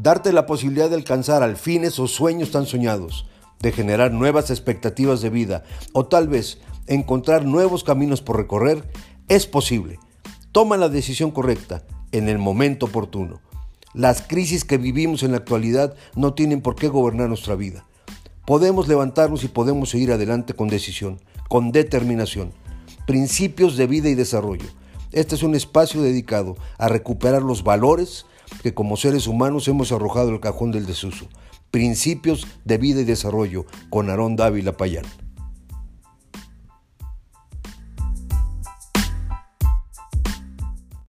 darte la posibilidad de alcanzar al fin esos sueños tan soñados, de generar nuevas expectativas de vida o tal vez encontrar nuevos caminos por recorrer, es posible. Toma la decisión correcta en el momento oportuno. Las crisis que vivimos en la actualidad no tienen por qué gobernar nuestra vida. Podemos levantarnos y podemos seguir adelante con decisión, con determinación. Principios de vida y desarrollo. Este es un espacio dedicado a recuperar los valores que como seres humanos hemos arrojado el cajón del desuso. Principios de vida y desarrollo con Aarón Dávila Payán.